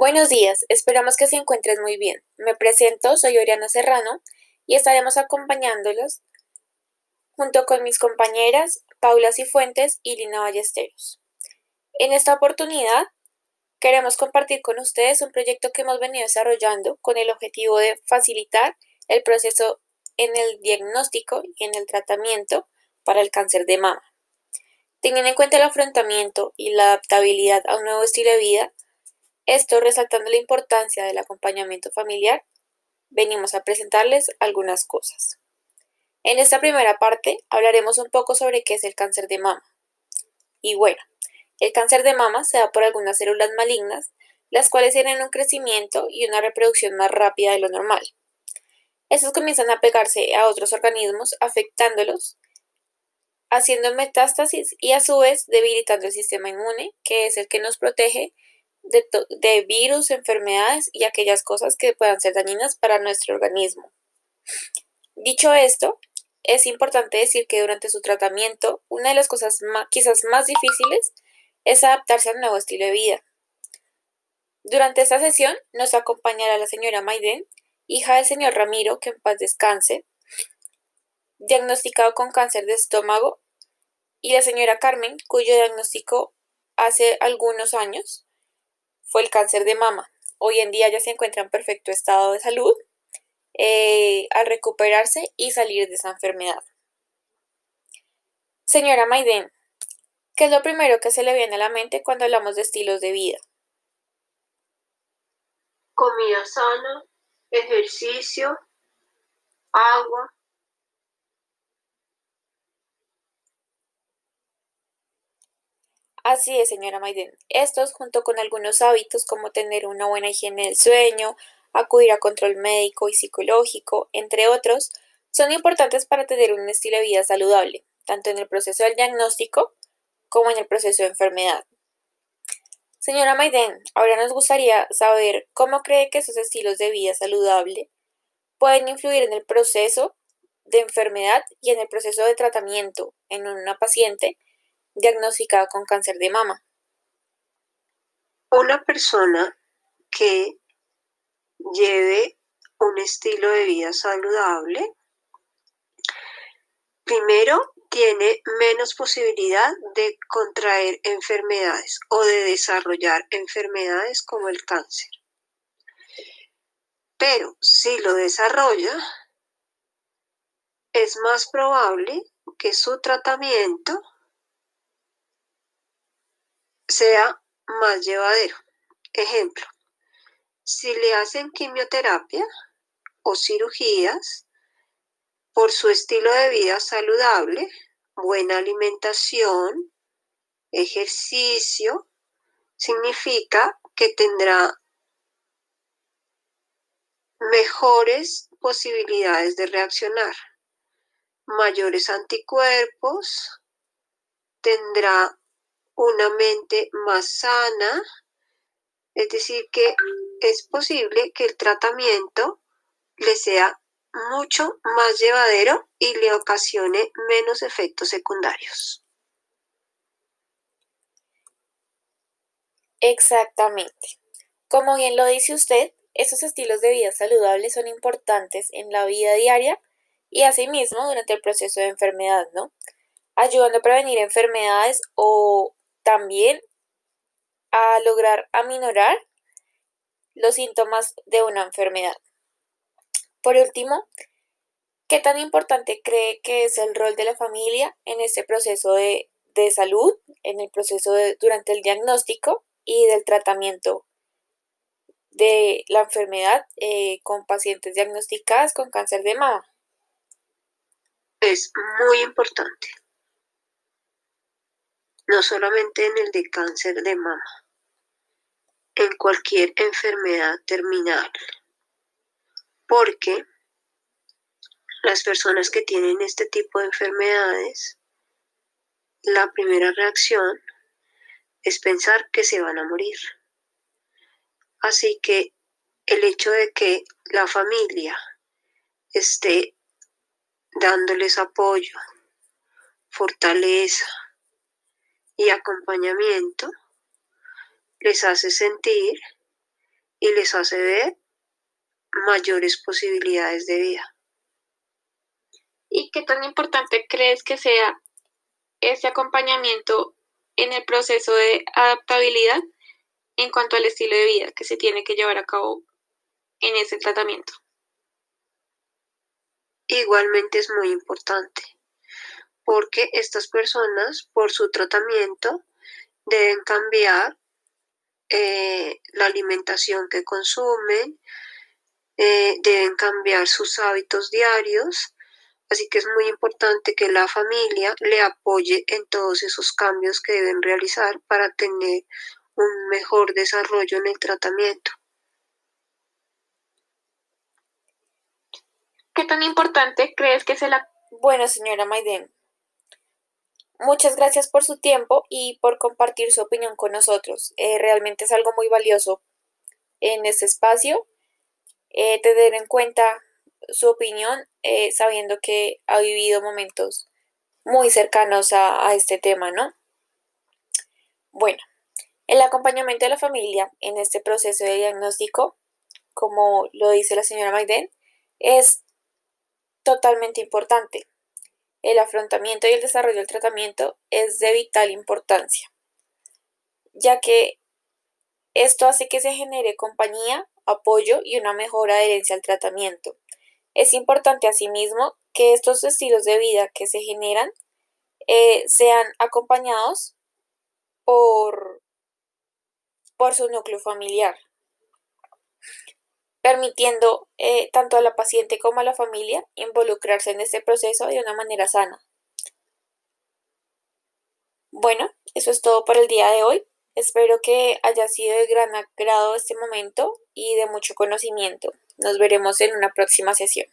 Buenos días, esperamos que se encuentren muy bien. Me presento, soy Oriana Serrano y estaremos acompañándolos junto con mis compañeras Paula Cifuentes y Lina Ballesteros. En esta oportunidad queremos compartir con ustedes un proyecto que hemos venido desarrollando con el objetivo de facilitar el proceso en el diagnóstico y en el tratamiento para el cáncer de mama. Teniendo en cuenta el afrontamiento y la adaptabilidad a un nuevo estilo de vida, esto resaltando la importancia del acompañamiento familiar, venimos a presentarles algunas cosas. En esta primera parte hablaremos un poco sobre qué es el cáncer de mama. Y bueno, el cáncer de mama se da por algunas células malignas, las cuales tienen un crecimiento y una reproducción más rápida de lo normal. Estas comienzan a pegarse a otros organismos, afectándolos, haciendo metástasis y a su vez debilitando el sistema inmune, que es el que nos protege de, virus, enfermedades y aquellas cosas que puedan ser dañinas para nuestro organismo. Dicho esto, es importante decir que durante su tratamiento, una de las cosas quizás más difíciles es adaptarse al nuevo estilo de vida. Durante esta sesión nos acompañará la señora Maiden, hija del señor Ramiro, que en paz descanse, diagnosticado con cáncer de estómago, y la señora Carmen, cuyo diagnóstico hace algunos años fue el cáncer de mama. Hoy en día ya se encuentra en perfecto estado de salud eh, al recuperarse y salir de esa enfermedad. Señora Maiden, ¿qué es lo primero que se le viene a la mente cuando hablamos de estilos de vida? Comida sana, ejercicio, agua, Así es, señora Maiden. Estos, junto con algunos hábitos como tener una buena higiene del sueño, acudir a control médico y psicológico, entre otros, son importantes para tener un estilo de vida saludable, tanto en el proceso del diagnóstico como en el proceso de enfermedad. Señora Maiden, ahora nos gustaría saber cómo cree que esos estilos de vida saludable pueden influir en el proceso de enfermedad y en el proceso de tratamiento en una paciente diagnosticada con cáncer de mama. Una persona que lleve un estilo de vida saludable, primero tiene menos posibilidad de contraer enfermedades o de desarrollar enfermedades como el cáncer. Pero si lo desarrolla, es más probable que su tratamiento sea más llevadero. Ejemplo, si le hacen quimioterapia o cirugías por su estilo de vida saludable, buena alimentación, ejercicio, significa que tendrá mejores posibilidades de reaccionar, mayores anticuerpos, tendrá una mente más sana, es decir, que es posible que el tratamiento le sea mucho más llevadero y le ocasione menos efectos secundarios. Exactamente. Como bien lo dice usted, esos estilos de vida saludables son importantes en la vida diaria y asimismo durante el proceso de enfermedad, ¿no? Ayudando a prevenir enfermedades o también a lograr aminorar los síntomas de una enfermedad. Por último, ¿qué tan importante cree que es el rol de la familia en este proceso de, salud, en el proceso de, durante el diagnóstico y del tratamiento de la enfermedad eh, con pacientes diagnosticadas con cáncer de mama? Es muy importante no solamente en el de cáncer de mama, en cualquier enfermedad terminal, porque las personas que tienen este tipo de enfermedades, la primera reacción es pensar que se van a morir. Así que el hecho de que la familia esté dándoles apoyo, fortaleza, y acompañamiento les hace sentir y les hace ver mayores posibilidades de vida. ¿Y qué tan importante crees que sea ese acompañamiento en el proceso de adaptabilidad en cuanto al estilo de vida que se tiene que llevar a cabo en ese tratamiento? Igualmente es muy importante porque estas personas por su tratamiento deben cambiar eh, la alimentación que consumen, eh, deben cambiar sus hábitos diarios, así que es muy importante que la familia le apoye en todos esos cambios que deben realizar para tener un mejor desarrollo en el tratamiento. ¿Qué tan importante crees que es el... Bueno, señora Maiden, muchas gracias por su tiempo y por compartir su opinión con nosotros. Eh, realmente es algo muy valioso en este espacio eh, tener en cuenta su opinión eh, sabiendo que ha vivido momentos muy cercanos a, a este tema, ¿no? Bueno, el acompañamiento de la familia en este proceso de diagnóstico, como lo dice la señora Maiden, es totalmente importante. El afrontamiento y el desarrollo del tratamiento es de vital importancia, ya que esto hace que se genere compañía, apoyo y una mejor adherencia al tratamiento. Es importante asimismo que estos estilos de vida que se generan eh, sean acompañados por, por su núcleo familiar, permitiendo eh, tanto a la paciente como a la familia involucrarse en este proceso de una manera sana. Bueno, eso es todo por el día de hoy. Espero que haya sido de gran agrado este momento y de mucho conocimiento. Nos veremos en una próxima sesión.